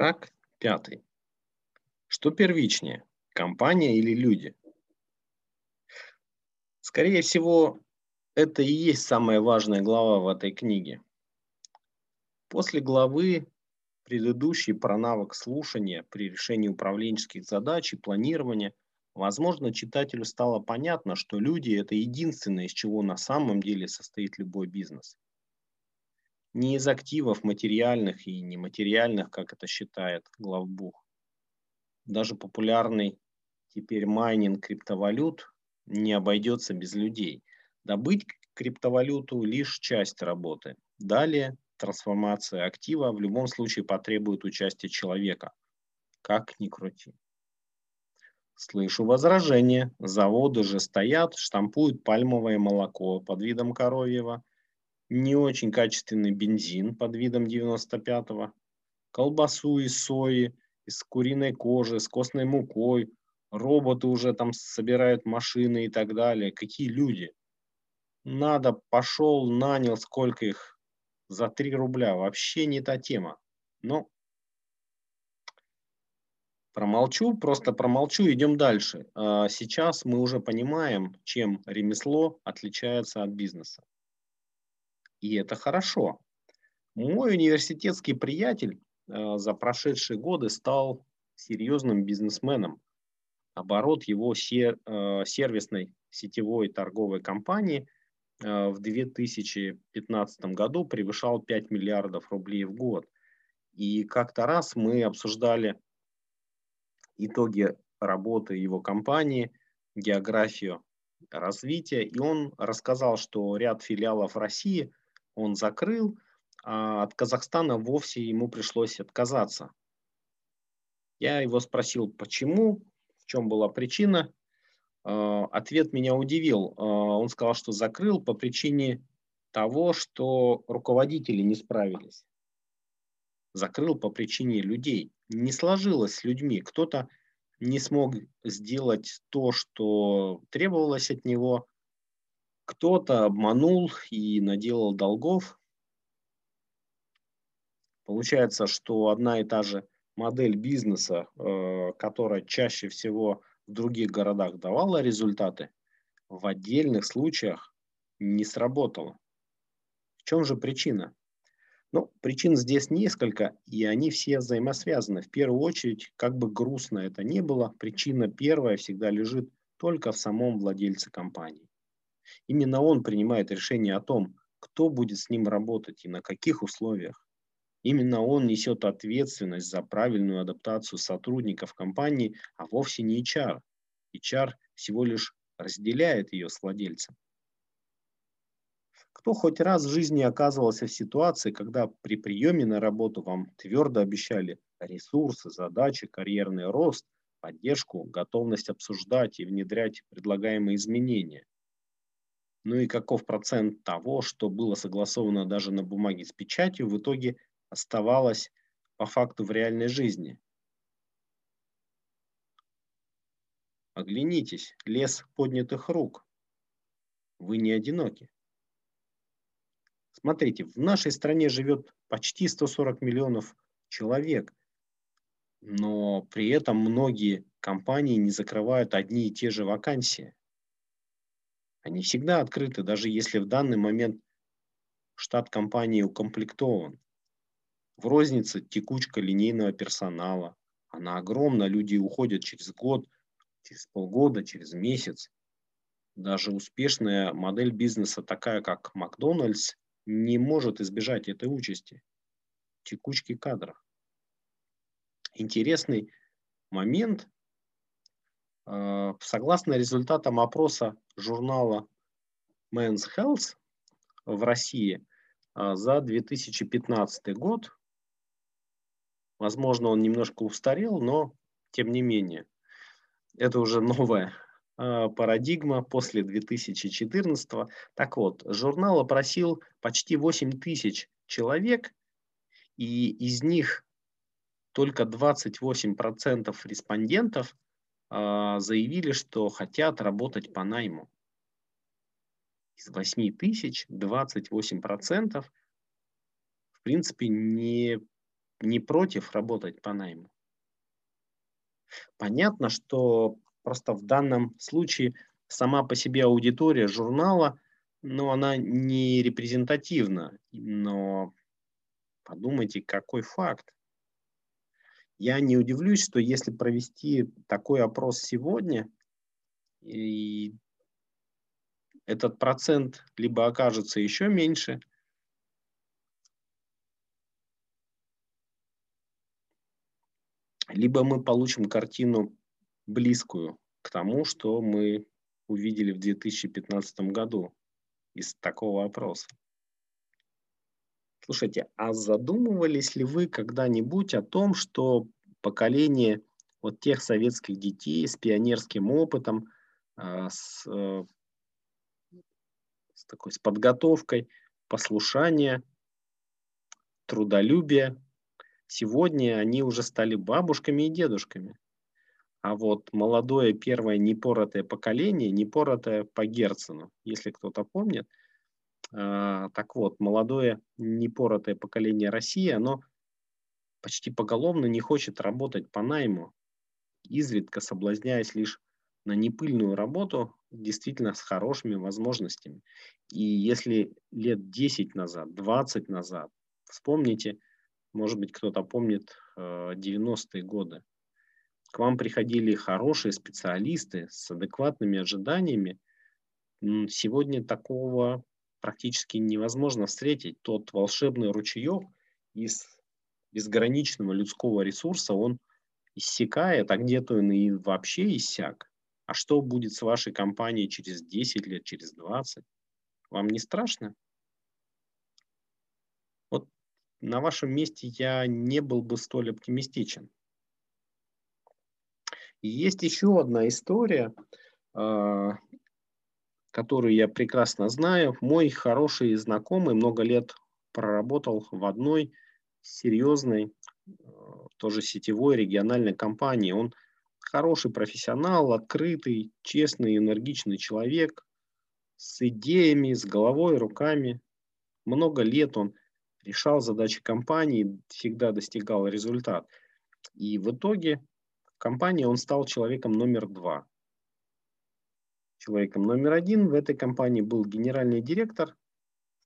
Шаг пятый. Что первичнее, компания или люди? Скорее всего, это и есть самая важная глава в этой книге. После главы предыдущей про навык слушания при решении управленческих задач и планирования, возможно, читателю стало понятно, что люди – это единственное, из чего на самом деле состоит любой бизнес – не из активов материальных и нематериальных, как это считает главбух. Даже популярный теперь майнинг криптовалют не обойдется без людей. Добыть криптовалюту – лишь часть работы. Далее трансформация актива в любом случае потребует участия человека. Как ни крути. Слышу возражение. Заводы же стоят, штампуют пальмовое молоко под видом коровьего, не очень качественный бензин под видом 95-го, колбасу из сои, из куриной кожи, с костной мукой, роботы уже там собирают машины и так далее. Какие люди? Надо, пошел, нанял, сколько их? За 3 рубля. Вообще не та тема. Но промолчу, просто промолчу, идем дальше. А сейчас мы уже понимаем, чем ремесло отличается от бизнеса. И это хорошо. Мой университетский приятель э, за прошедшие годы стал серьезным бизнесменом. Оборот его э, сервисной сетевой торговой компании э, в 2015 году превышал 5 миллиардов рублей в год. И как-то раз мы обсуждали итоги работы его компании, географию развития, и он рассказал, что ряд филиалов России он закрыл, а от Казахстана вовсе ему пришлось отказаться. Я его спросил, почему, в чем была причина. А, ответ меня удивил. А, он сказал, что закрыл по причине того, что руководители не справились. Закрыл по причине людей. Не сложилось с людьми. Кто-то не смог сделать то, что требовалось от него, кто-то обманул и наделал долгов. Получается, что одна и та же модель бизнеса, э, которая чаще всего в других городах давала результаты, в отдельных случаях не сработала. В чем же причина? Ну, причин здесь несколько, и они все взаимосвязаны. В первую очередь, как бы грустно это ни было, причина первая всегда лежит только в самом владельце компании. Именно он принимает решение о том, кто будет с ним работать и на каких условиях. Именно он несет ответственность за правильную адаптацию сотрудников компании, а вовсе не HR. HR всего лишь разделяет ее с владельцем. Кто хоть раз в жизни оказывался в ситуации, когда при приеме на работу вам твердо обещали ресурсы, задачи, карьерный рост, поддержку, готовность обсуждать и внедрять предлагаемые изменения, ну и каков процент того, что было согласовано даже на бумаге с печатью, в итоге оставалось по факту в реальной жизни. Оглянитесь, лес поднятых рук. Вы не одиноки. Смотрите, в нашей стране живет почти 140 миллионов человек, но при этом многие компании не закрывают одни и те же вакансии. Они всегда открыты, даже если в данный момент штат компании укомплектован. В рознице текучка линейного персонала. Она огромна, люди уходят через год, через полгода, через месяц. Даже успешная модель бизнеса, такая как Макдональдс, не может избежать этой участи. Текучки кадров. Интересный момент согласно результатам опроса журнала Men's Health в России э, за 2015 год, возможно, он немножко устарел, но тем не менее, это уже новая э, парадигма после 2014. Так вот, журнал опросил почти 8 тысяч человек, и из них только 28% респондентов – заявили, что хотят работать по найму. Из 8 тысяч 28% в принципе не не против работать по найму. Понятно, что просто в данном случае сама по себе аудитория журнала, ну, она не репрезентативна, но подумайте, какой факт. Я не удивлюсь, что если провести такой опрос сегодня, и этот процент либо окажется еще меньше, либо мы получим картину близкую к тому, что мы увидели в 2015 году из такого опроса. Слушайте, а задумывались ли вы когда-нибудь о том, что поколение вот тех советских детей с пионерским опытом, а, с, э, с такой с подготовкой, послушания, трудолюбия, сегодня они уже стали бабушками и дедушками. А вот молодое первое непоротое поколение, непоротое по Герцену, если кто-то помнит, так вот, молодое непоротое поколение России, оно почти поголовно не хочет работать по найму, изредка соблазняясь лишь на непыльную работу, действительно с хорошими возможностями. И если лет 10 назад, 20 назад, вспомните, может быть, кто-то помнит 90-е э, годы, к вам приходили хорошие специалисты с адекватными ожиданиями, сегодня такого практически невозможно встретить. Тот волшебный ручеек из безграничного людского ресурса, он иссякает, а где-то он и вообще иссяк. А что будет с вашей компанией через 10 лет, через 20? Вам не страшно? Вот на вашем месте я не был бы столь оптимистичен. И есть еще одна история, которую я прекрасно знаю. Мой хороший знакомый много лет проработал в одной серьезной, э, тоже сетевой региональной компании. Он хороший профессионал, открытый, честный, энергичный человек с идеями, с головой, руками. Много лет он решал задачи компании, всегда достигал результат. И в итоге в компании он стал человеком номер два. Человеком номер один в этой компании был генеральный директор,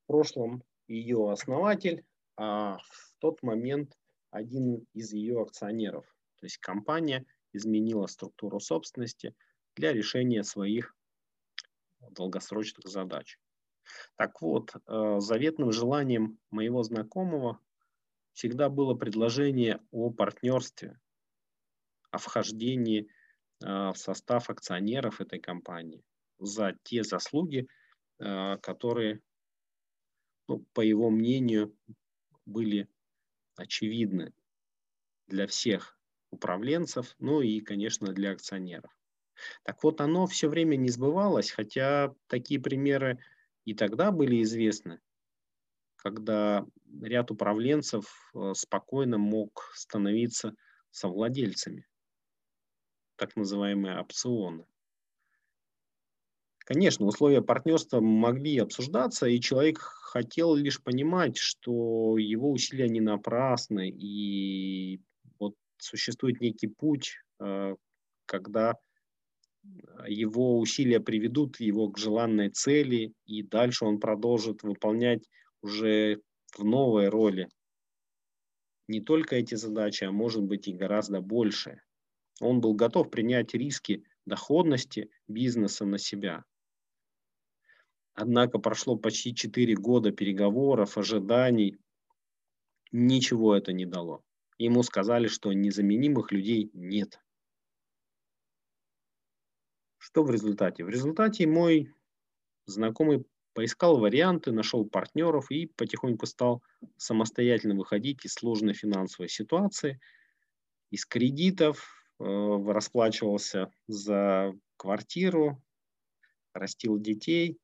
в прошлом ее основатель, а в тот момент один из ее акционеров. То есть компания изменила структуру собственности для решения своих долгосрочных задач. Так вот, э, заветным желанием моего знакомого всегда было предложение о партнерстве, о вхождении в состав акционеров этой компании за те заслуги, э, которые, ну, по его мнению, были очевидны для всех управленцев, ну и, конечно, для акционеров. Так вот, оно все время не сбывалось, хотя такие примеры и тогда были известны, когда ряд управленцев э, спокойно мог становиться совладельцами так называемые опционы. Конечно, условия партнерства могли обсуждаться, и человек хотел лишь понимать, что его усилия не напрасны, и вот существует некий путь, э, когда его усилия приведут его к желанной цели, и дальше он продолжит выполнять уже в новой роли не только эти задачи, а может быть и гораздо больше. Он был готов принять риски доходности бизнеса на себя. Однако прошло почти 4 года переговоров, ожиданий. Ничего это не дало. Ему сказали, что незаменимых людей нет. Что в результате? В результате мой знакомый поискал варианты, нашел партнеров и потихоньку стал самостоятельно выходить из сложной финансовой ситуации, из кредитов, расплачивался за квартиру, растил детей.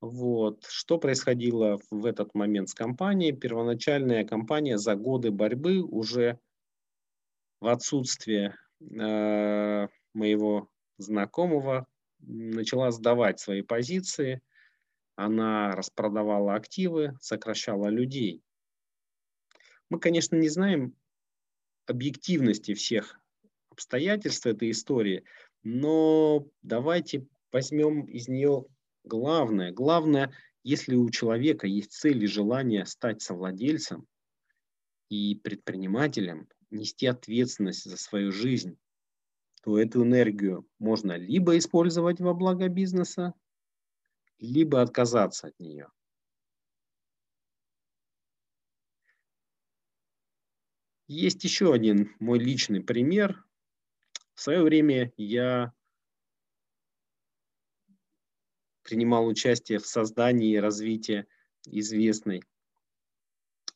Вот. Что происходило в этот момент с компанией? Первоначальная компания за годы борьбы уже в отсутствие э, моего знакомого начала сдавать свои позиции. Она распродавала активы, сокращала людей. Мы, конечно, не знаем объективности всех обстоятельств этой истории, но давайте возьмем из нее главное. Главное, если у человека есть цель и желание стать совладельцем и предпринимателем, нести ответственность за свою жизнь, то эту энергию можно либо использовать во благо бизнеса, либо отказаться от нее. Есть еще один мой личный пример. В свое время я принимал участие в создании и развитии известной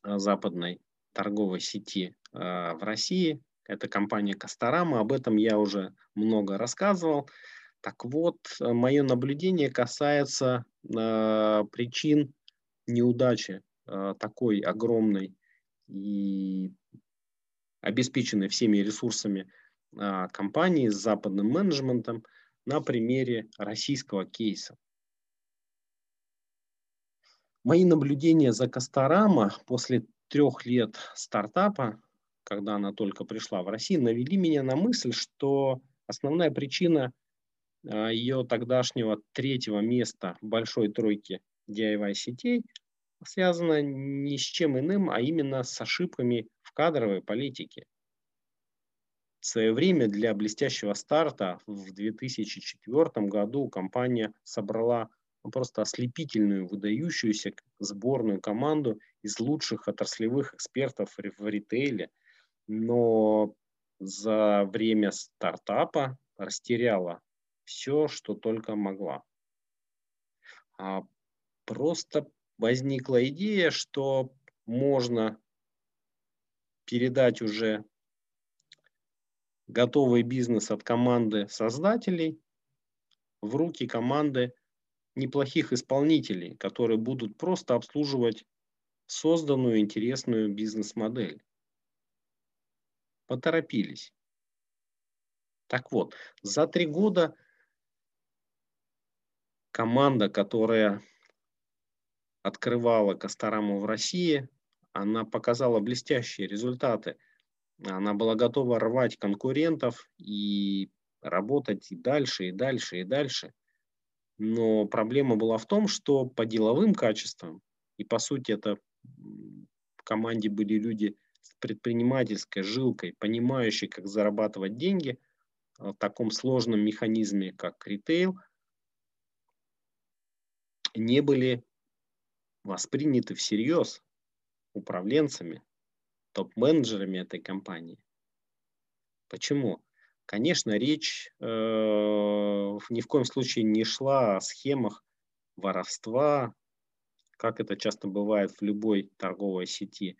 а, западной торговой сети а, в России. Это компания Касторама. Об этом я уже много рассказывал. Так вот, мое наблюдение касается э, причин неудачи э, такой огромной и обеспеченной всеми ресурсами э, компании с западным менеджментом на примере российского кейса. Мои наблюдения за Касторама после трех лет стартапа, когда она только пришла в Россию, навели меня на мысль, что основная причина – а, ее тогдашнего третьего места большой тройке DIY сетей связано ни с чем иным, а именно с ошибками в кадровой политике. В свое время для блестящего старта в 2004 году компания собрала просто ослепительную, выдающуюся сборную команду из лучших отраслевых экспертов в ритейле, но за время стартапа растеряла все, что только могла. А просто возникла идея, что можно передать уже готовый бизнес от команды создателей в руки команды неплохих исполнителей, которые будут просто обслуживать созданную интересную бизнес-модель. Поторопились. Так вот, за три года команда, которая открывала Кастораму в России, она показала блестящие результаты. Она была готова рвать конкурентов и работать и дальше, и дальше, и дальше. Но проблема была в том, что по деловым качествам, и по сути это в команде были люди с предпринимательской жилкой, понимающие, как зарабатывать деньги в таком сложном механизме, как ритейл – не были восприняты всерьез управленцами, топ-менеджерами этой компании. Почему? Конечно, речь э, ни в коем случае не шла о схемах воровства, как это часто бывает в любой торговой сети.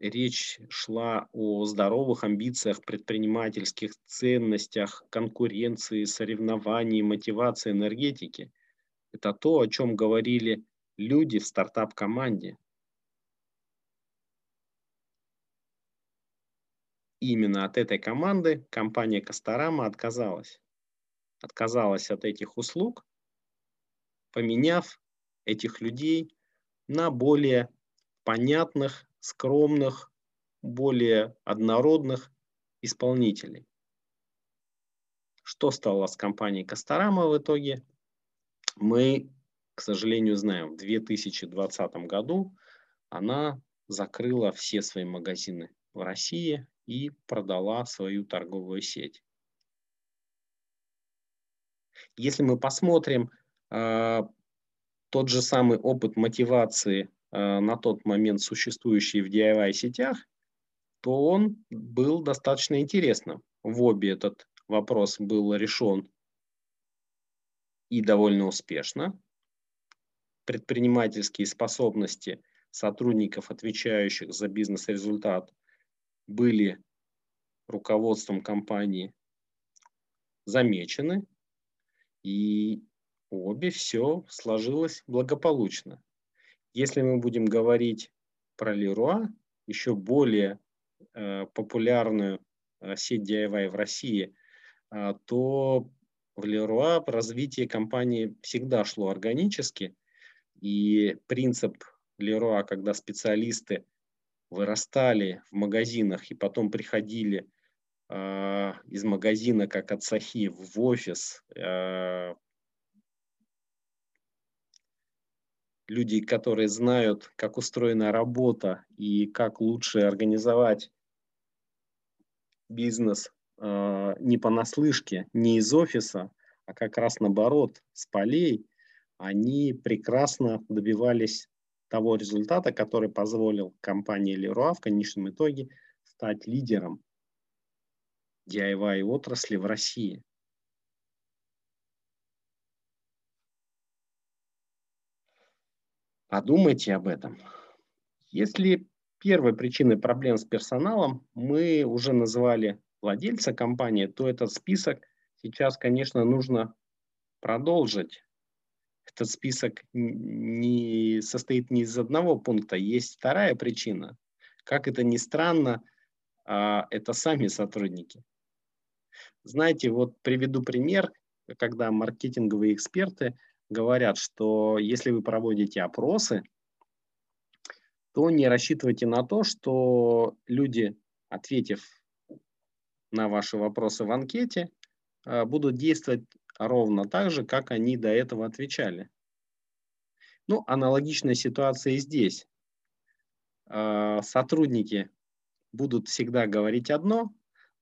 Речь шла о здоровых амбициях, предпринимательских ценностях, конкуренции, соревнований, мотивации, энергетики – это то, о чем говорили люди в стартап-команде. Именно от этой команды компания Касторама отказалась. Отказалась от этих услуг, поменяв этих людей на более понятных, скромных, более однородных исполнителей. Что стало с компанией Касторама в итоге? мы, к сожалению, знаем, в 2020 году она закрыла все свои магазины в России и продала свою торговую сеть. Если мы посмотрим э, тот же самый опыт мотивации э, на тот момент существующий в DIY сетях, то он был достаточно интересным. В обе этот вопрос был решен и довольно успешно. Предпринимательские способности сотрудников, отвечающих за бизнес-результат, были руководством компании замечены, и обе все сложилось благополучно. Если мы будем говорить про Леруа, еще более э, популярную э, сеть DIY в России, э, то в Леруа развитие компании всегда шло органически, и принцип Леруа, когда специалисты вырастали в магазинах и потом приходили э, из магазина, как от Сахи, в офис, э, люди, которые знают, как устроена работа и как лучше организовать бизнес э, не понаслышке, не из офиса, а как раз наоборот, с полей, они прекрасно добивались того результата, который позволил компании Leroy в конечном итоге стать лидером DIY отрасли в России. Подумайте об этом. Если первой причиной проблем с персоналом мы уже называли владельца компании, то этот список сейчас, конечно, нужно продолжить. Этот список не состоит не из одного пункта, есть вторая причина. Как это ни странно, а, это сами сотрудники. Знаете, вот приведу пример, когда маркетинговые эксперты говорят, что если вы проводите опросы, то не рассчитывайте на то, что люди, ответив на ваши вопросы в анкете, а, будут действовать ровно так же, как они до этого отвечали. Ну, аналогичная ситуация и здесь. А, сотрудники будут всегда говорить одно,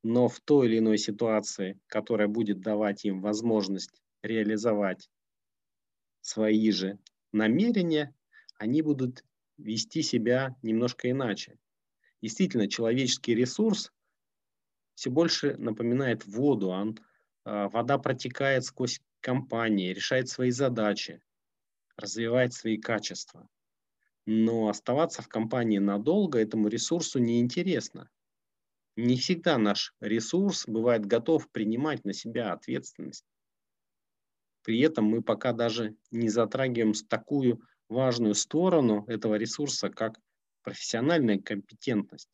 но в той или иной ситуации, которая будет давать им возможность реализовать свои же намерения, они будут вести себя немножко иначе. Действительно, человеческий ресурс все больше напоминает воду. Он, э, вода протекает сквозь компании, решает свои задачи, развивает свои качества. Но оставаться в компании надолго этому ресурсу неинтересно. Не всегда наш ресурс бывает готов принимать на себя ответственность. При этом мы пока даже не затрагиваем такую важную сторону этого ресурса, как профессиональная компетентность.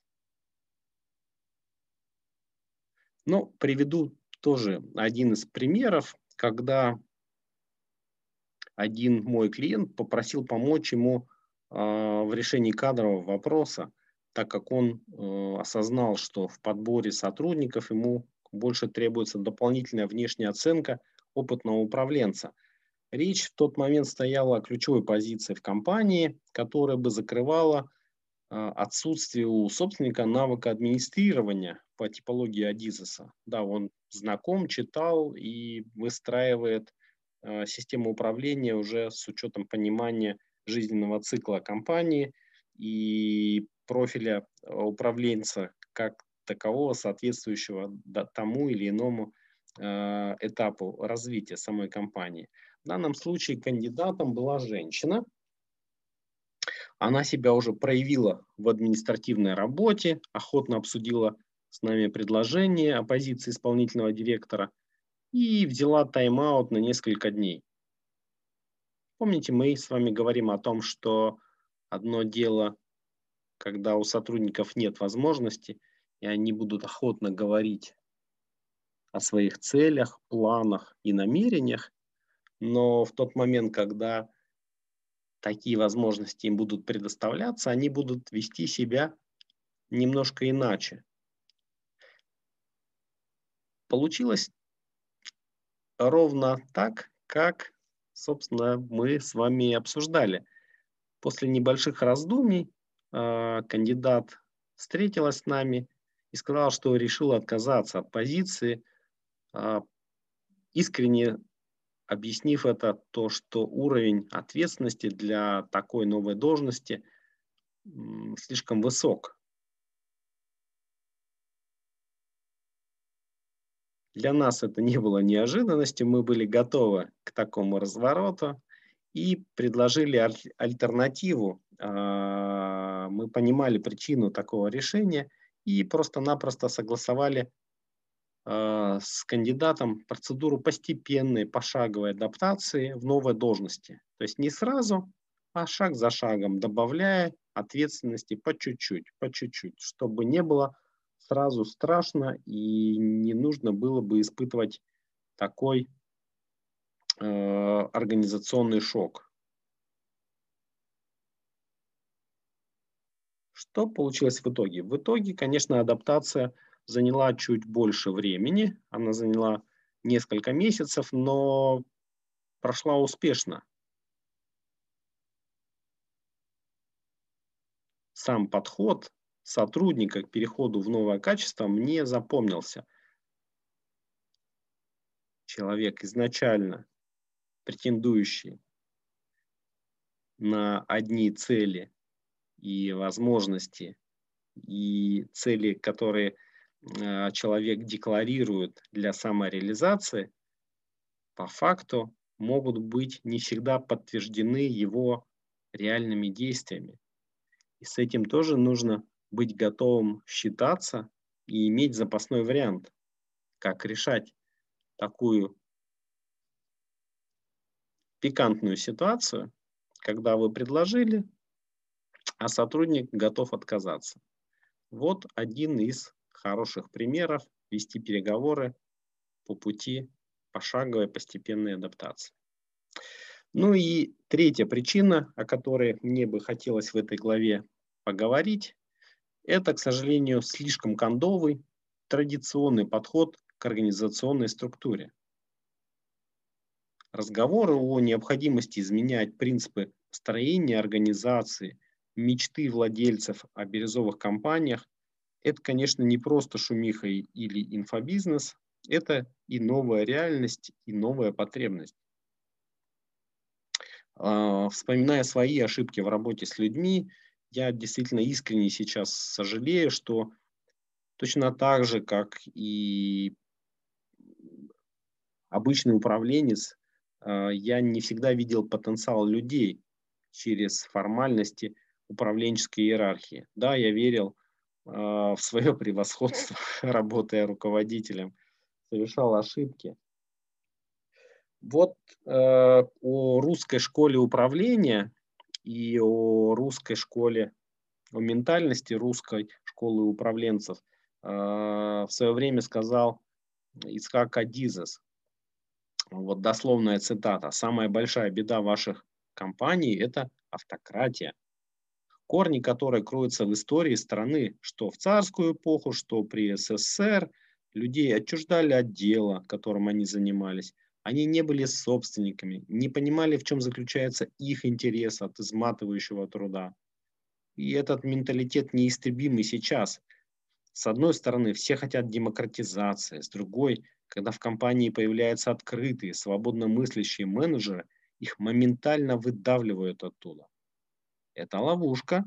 Ну, приведу тоже один из примеров, когда один мой клиент попросил помочь ему э, в решении кадрового вопроса, так как он э, осознал, что в подборе сотрудников ему больше требуется дополнительная внешняя оценка опытного управленца. Речь в тот момент стояла о ключевой позиции в компании, которая бы закрывала э, отсутствие у собственника навыка администрирования по типологии Адизеса. Да, он знаком, читал и выстраивает э, систему управления уже с учетом понимания жизненного цикла компании и профиля э, управленца как такового, соответствующего тому или иному э, этапу развития самой компании. В данном случае кандидатом была женщина. Она себя уже проявила в административной работе, охотно обсудила с нами предложение о позиции исполнительного директора и взяла тайм-аут на несколько дней. Помните, мы с вами говорим о том, что одно дело когда у сотрудников нет возможности, и они будут охотно говорить о своих целях, планах и намерениях, но в тот момент, когда такие возможности им будут предоставляться, они будут вести себя немножко иначе. Получилось ровно так, как, собственно, мы с вами обсуждали. После небольших раздумий а, кандидат встретилась с нами и сказала, что решила отказаться от позиции, а, искренне объяснив это то, что уровень ответственности для такой новой должности слишком высок. Для нас это не было неожиданностью, мы были готовы к такому развороту и предложили альтернативу а, мы понимали причину такого решения и просто-напросто согласовали э, с кандидатом процедуру постепенной, пошаговой адаптации в новой должности. То есть не сразу, а шаг за шагом, добавляя ответственности по чуть-чуть, по чуть-чуть, чтобы не было сразу страшно и не нужно было бы испытывать такой э, организационный шок. Что получилось в итоге? В итоге, конечно, адаптация заняла чуть больше времени, она заняла несколько месяцев, но прошла успешно. Сам подход сотрудника к переходу в новое качество мне запомнился. Человек изначально претендующий на одни цели и возможности, и цели, которые э, человек декларирует для самореализации, по факту могут быть не всегда подтверждены его реальными действиями. И с этим тоже нужно быть готовым считаться и иметь запасной вариант, как решать такую пикантную ситуацию, когда вы предложили, а сотрудник готов отказаться. Вот один из хороших примеров вести переговоры по пути пошаговой постепенной адаптации. Ну и третья причина, о которой мне бы хотелось в этой главе поговорить, это, к сожалению, слишком кондовый традиционный подход к организационной структуре. Разговоры о необходимости изменять принципы строения организации, мечты владельцев о бирюзовых компаниях – это, конечно, не просто шумиха или инфобизнес, это и новая реальность, и новая потребность. А, вспоминая свои ошибки в работе с людьми, я действительно искренне сейчас сожалею, что точно так же, как и обычный управленец, а, я не всегда видел потенциал людей через формальности управленческой иерархии. Да, я верил а, в свое превосходство, работая руководителем, совершал ошибки. Вот э, о русской школе управления и о русской школе, о ментальности русской школы управленцев э, в свое время сказал Ицхак Адизес. Вот дословная цитата. «Самая большая беда ваших компаний – это автократия, корни которой кроются в истории страны, что в царскую эпоху, что при СССР людей отчуждали от дела, которым они занимались, они не были собственниками, не понимали, в чем заключается их интерес от изматывающего труда. И этот менталитет неистребимый сейчас. С одной стороны, все хотят демократизации, с другой, когда в компании появляются открытые, свободно мыслящие менеджеры, их моментально выдавливают оттуда. Это ловушка,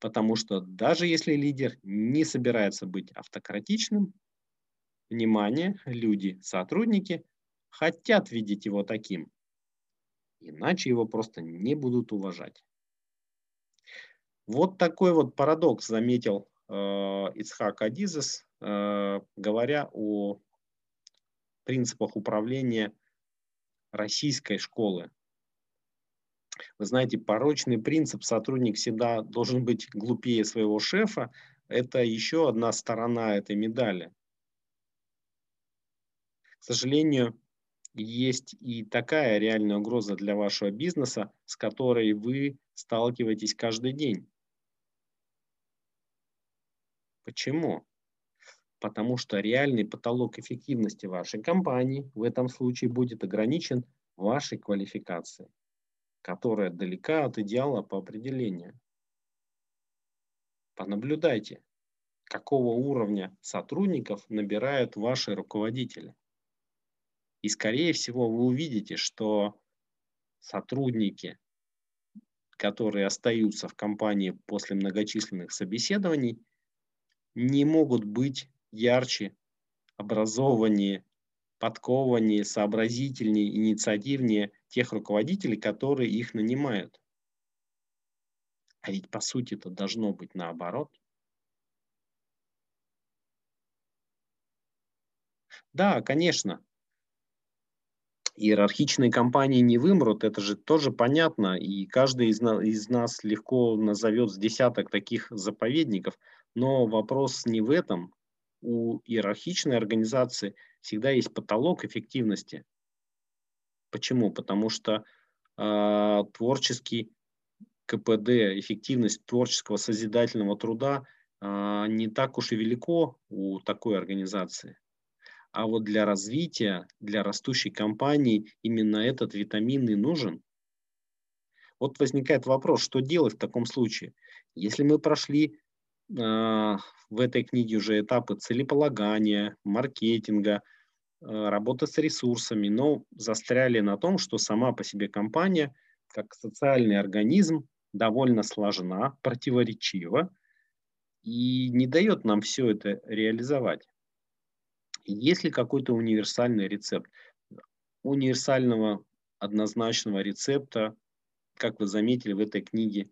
потому что даже если лидер не собирается быть автократичным, внимание, люди, сотрудники хотят видеть его таким. Иначе его просто не будут уважать. Вот такой вот парадокс заметил э, Ицхак Адизес, э, говоря о принципах управления российской школы. Вы знаете, порочный принцип сотрудник всегда должен быть глупее своего шефа. Это еще одна сторона этой медали. К сожалению, есть и такая реальная угроза для вашего бизнеса, с которой вы сталкиваетесь каждый день. Почему? Потому что реальный потолок эффективности вашей компании в этом случае будет ограничен вашей квалификацией, которая далека от идеала по определению. Понаблюдайте, какого уровня сотрудников набирают ваши руководители. И, скорее всего, вы увидите, что сотрудники, которые остаются в компании после многочисленных собеседований, не могут быть ярче, образованнее, подкованнее, сообразительнее, инициативнее тех руководителей, которые их нанимают. А ведь по сути это должно быть наоборот. Да, конечно, иерархичные компании не вымрут, это же тоже понятно, и каждый из, на, из нас легко назовет с десяток таких заповедников, но вопрос не в этом. У иерархичной организации всегда есть потолок эффективности. Почему? Потому что э, творческий КПД, эффективность творческого созидательного труда а, не так уж и велико у такой организации. А вот для развития, для растущей компании именно этот витамин и нужен. Вот возникает вопрос, что делать в таком случае? Если мы прошли э, в этой книге уже этапы целеполагания, маркетинга, э, работы с ресурсами, но застряли на том, что сама по себе компания, как социальный организм, довольно сложна, противоречива и не дает нам все это реализовать. Есть ли какой-то универсальный рецепт? Универсального однозначного рецепта, как вы заметили в этой книге,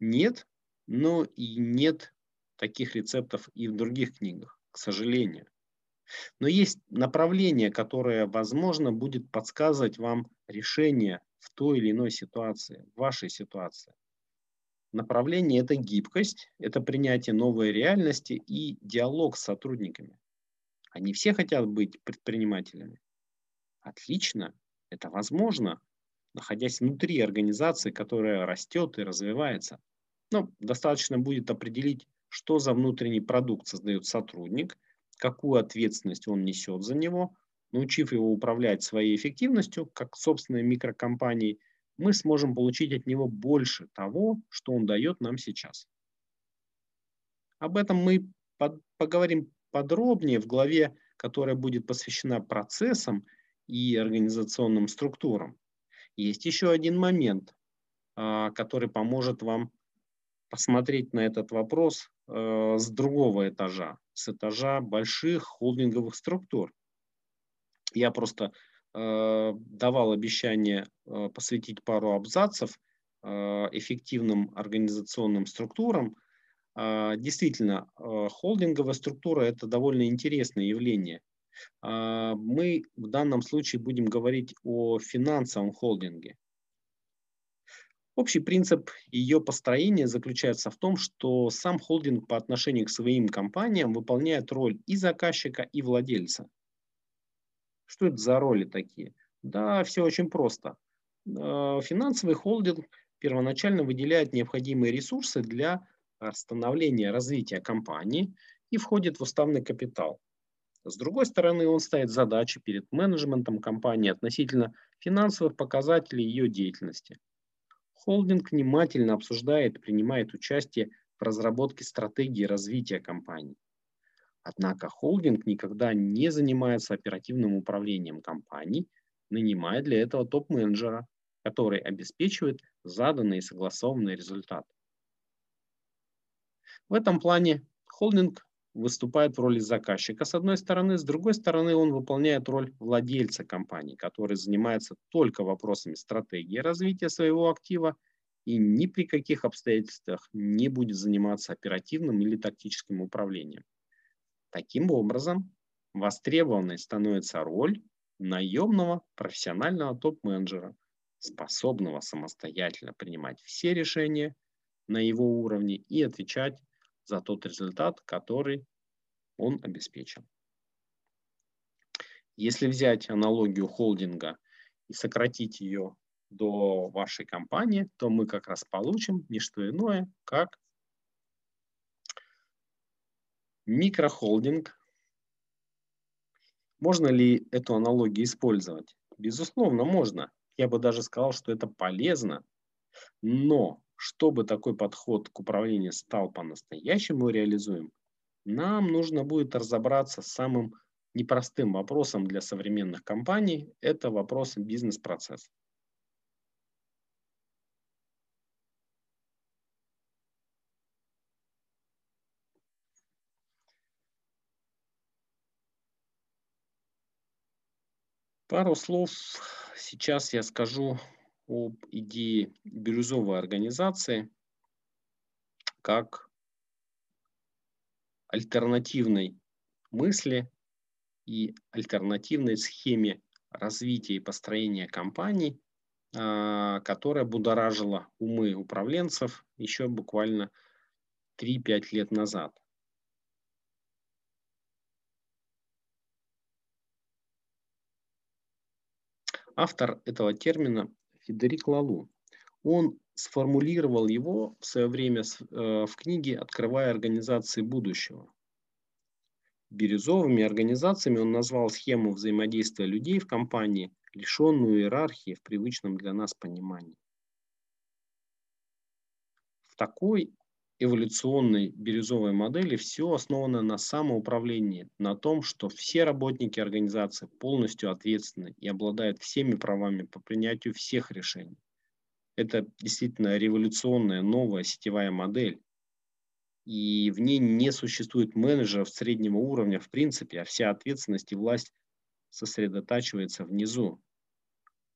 нет, но и нет таких рецептов и в других книгах, к сожалению. Но есть направление, которое, возможно, будет подсказывать вам решение в той или иной ситуации, в вашей ситуации. Направление – это гибкость, это принятие новой реальности и диалог с сотрудниками. Они все хотят быть предпринимателями. Отлично, это возможно, находясь внутри организации, которая растет и развивается. Но достаточно будет определить, что за внутренний продукт создает сотрудник, какую ответственность он несет за него. Научив его управлять своей эффективностью, как собственной микрокомпанией, мы сможем получить от него больше того, что он дает нам сейчас. Об этом мы поговорим подробнее в главе, которая будет посвящена процессам и организационным структурам. Есть еще один момент, а, который поможет вам посмотреть на этот вопрос э, с другого этажа, с этажа больших холдинговых структур. Я просто э, давал обещание э, посвятить пару абзацев эффективным организационным структурам, действительно, а, холдинговая структура – это довольно интересное явление. А, мы в данном случае будем говорить о финансовом холдинге. Общий принцип ее построения заключается в том, что сам холдинг по отношению к своим компаниям выполняет роль и заказчика, и владельца. Что это за роли такие? Да, все очень просто. Финансовый холдинг первоначально выделяет необходимые ресурсы для становления развития компании и входит в уставный капитал. С другой стороны, он ставит задачи перед менеджментом компании относительно финансовых показателей ее деятельности. Холдинг внимательно обсуждает и принимает участие в разработке стратегии развития компании. Однако холдинг никогда не занимается оперативным управлением компанией, нанимая для этого топ-менеджера, который обеспечивает заданный и согласованный результат. В этом плане холдинг выступает в роли заказчика с одной стороны, с другой стороны он выполняет роль владельца компании, который занимается только вопросами стратегии развития своего актива и ни при каких обстоятельствах не будет заниматься оперативным или тактическим управлением. Таким образом, востребованной становится роль наемного профессионального топ-менеджера, способного самостоятельно принимать все решения на его уровне и отвечать за тот результат, который он обеспечил. Если взять аналогию холдинга и сократить ее до вашей компании, то мы как раз получим не что иное, как микрохолдинг. Можно ли эту аналогию использовать? Безусловно, можно. Я бы даже сказал, что это полезно. Но чтобы такой подход к управлению стал по-настоящему реализуем, нам нужно будет разобраться с самым непростым вопросом для современных компаний. Это вопрос бизнес-процесса. Пару слов сейчас я скажу об идее бирюзовой организации как альтернативной мысли и альтернативной схеме развития и построения компаний, а, которая будоражила умы управленцев еще буквально 3-5 лет назад. Автор этого термина Федерик Лалу. Он сформулировал его в свое время э, в книге «Открывая организации будущего». Бирюзовыми организациями он назвал схему взаимодействия людей в компании, лишенную иерархии в привычном для нас понимании. В такой эволюционной бирюзовой модели все основано на самоуправлении, на том, что все работники организации полностью ответственны и обладают всеми правами по принятию всех решений. Это действительно революционная новая сетевая модель. И в ней не существует менеджеров среднего уровня в принципе, а вся ответственность и власть сосредотачивается внизу.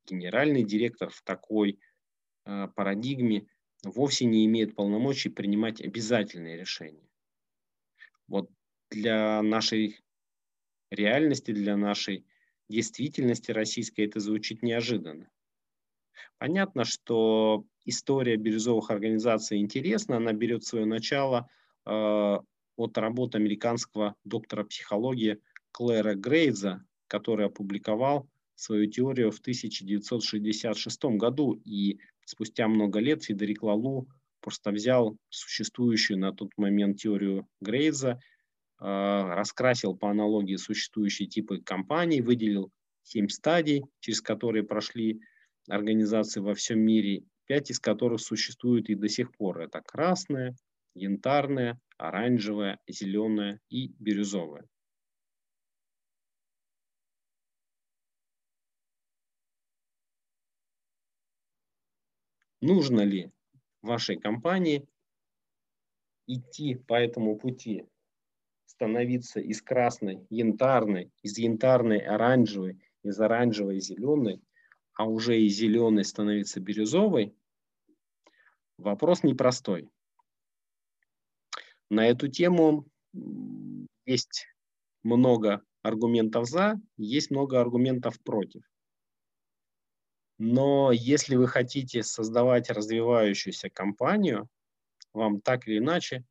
Генеральный директор в такой э, парадигме вовсе не имеет полномочий принимать обязательные решения. Вот для нашей реальности, для нашей действительности российской это звучит неожиданно. Понятно, что история бирюзовых организаций интересна, она берет свое начало э, от работы американского доктора психологии Клэра Грейза, который опубликовал свою теорию в 1966 году, и спустя много лет Федерик Лалу просто взял существующую на тот момент теорию Грейза, э, раскрасил по аналогии существующие типы компаний, выделил семь стадий, через которые прошли организаций во всем мире, пять из которых существуют и до сих пор. Это красная, янтарная, оранжевая, зеленая и бирюзовая. Нужно ли вашей компании идти по этому пути, становиться из красной, янтарной, из янтарной оранжевой, из оранжевой зеленой, а уже и зеленый становится бирюзовой, вопрос непростой. На эту тему есть много аргументов за, есть много аргументов против. Но если вы хотите создавать развивающуюся компанию, вам так или иначе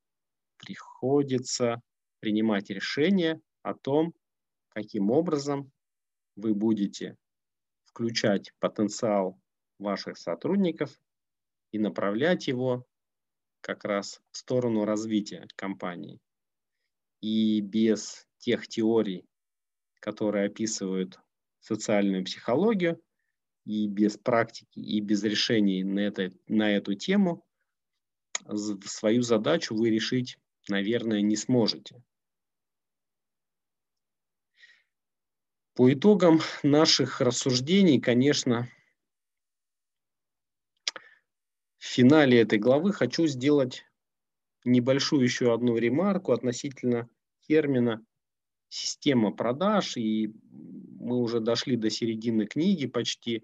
приходится принимать решение о том, каким образом вы будете включать потенциал ваших сотрудников и направлять его как раз в сторону развития компании. И без тех теорий, которые описывают социальную психологию, и без практики, и без решений на, это, на эту тему, свою задачу вы решить, наверное, не сможете. По итогам наших рассуждений, конечно, в финале этой главы хочу сделать небольшую еще одну ремарку относительно термина система продаж, и мы уже дошли до середины книги почти,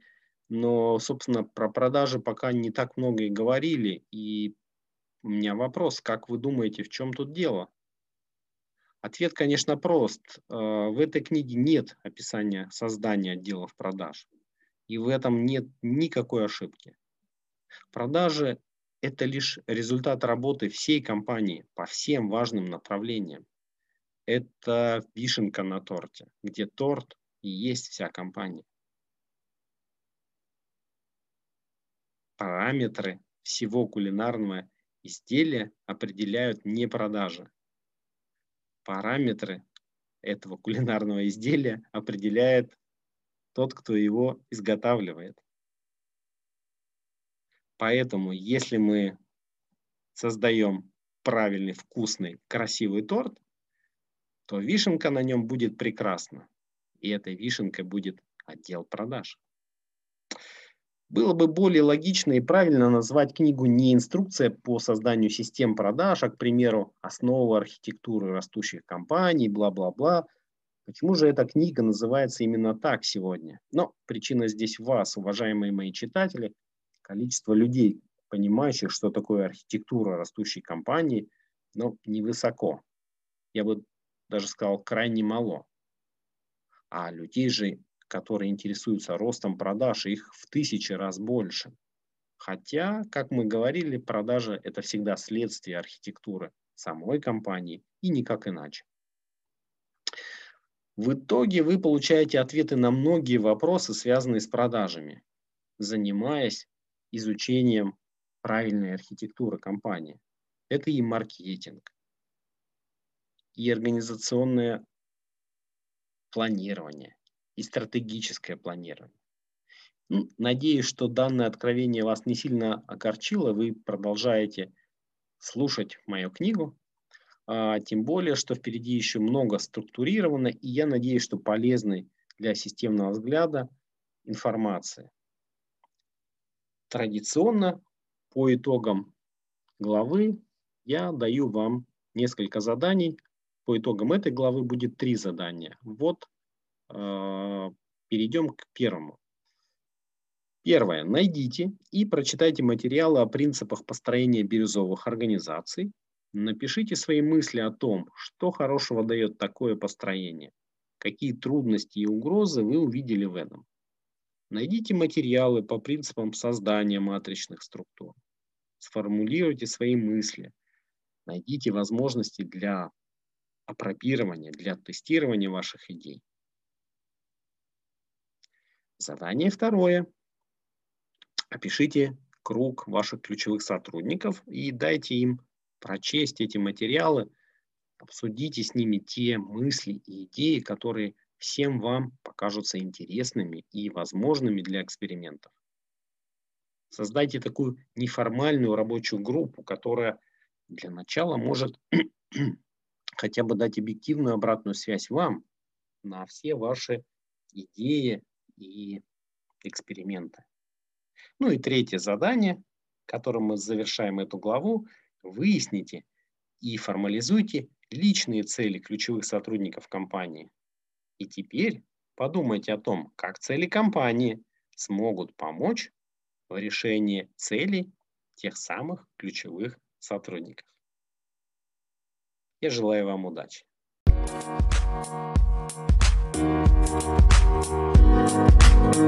но, собственно, про продажи пока не так много и говорили, и у меня вопрос, как вы думаете, в чем тут дело? Ответ, конечно, прост. Э, в этой книге нет описания создания отделов продаж. И в этом нет никакой ошибки. Продажи – это лишь результат работы всей компании по всем важным направлениям. Это вишенка на торте, где торт и есть вся компания. Параметры всего кулинарного изделия определяют не продажи, параметры этого кулинарного изделия определяет тот, кто его изготавливает. Поэтому, если мы создаем правильный, вкусный, красивый торт, то вишенка на нем будет прекрасна. И этой вишенкой будет отдел продаж. Было бы более логично и правильно назвать книгу не инструкция по созданию систем продаж, а, к примеру, основа архитектуры растущих компаний, бла-бла-бла. Почему же эта книга называется именно так сегодня? Но причина здесь в вас, уважаемые мои читатели. Количество людей, понимающих, что такое архитектура растущей компании, но невысоко. Я бы даже сказал, крайне мало. А людей же которые интересуются ростом продаж, их в тысячи раз больше. Хотя, как мы говорили, продажи – это всегда следствие архитектуры самой компании и никак иначе. В итоге вы получаете ответы на многие вопросы, связанные с продажами, занимаясь изучением правильная архитектура компании. Это и маркетинг, и организационное планирование, и стратегическое планирование. Ну, надеюсь, что данное откровение вас не сильно огорчило, вы продолжаете слушать мою книгу, а, тем более, что впереди еще много структурировано, и я надеюсь, что полезной для системного взгляда информации. Традиционно по итогам главы я даю вам несколько заданий. По итогам этой главы будет три задания. Вот перейдем к первому. Первое. Найдите и прочитайте материалы о принципах построения бирюзовых организаций. Напишите свои мысли о том, что хорошего дает такое построение, какие трудности и угрозы вы увидели в этом. Найдите материалы по принципам создания матричных структур. Сформулируйте свои мысли. Найдите возможности для опробирования, для тестирования ваших идей. Задание второе. Опишите круг ваших ключевых сотрудников и дайте им прочесть эти материалы, обсудите с ними те мысли и идеи, которые всем вам покажутся интересными и возможными для экспериментов. Создайте такую неформальную рабочую группу, которая для начала может хотя бы дать объективную обратную связь вам на все ваши идеи и эксперименты. Ну и третье задание, которым мы завершаем эту главу, выясните и формализуйте личные цели ключевых сотрудников компании. И теперь подумайте о том, как цели компании смогут помочь в решении целей тех самых ключевых сотрудников. Я желаю вам удачи. Thank you.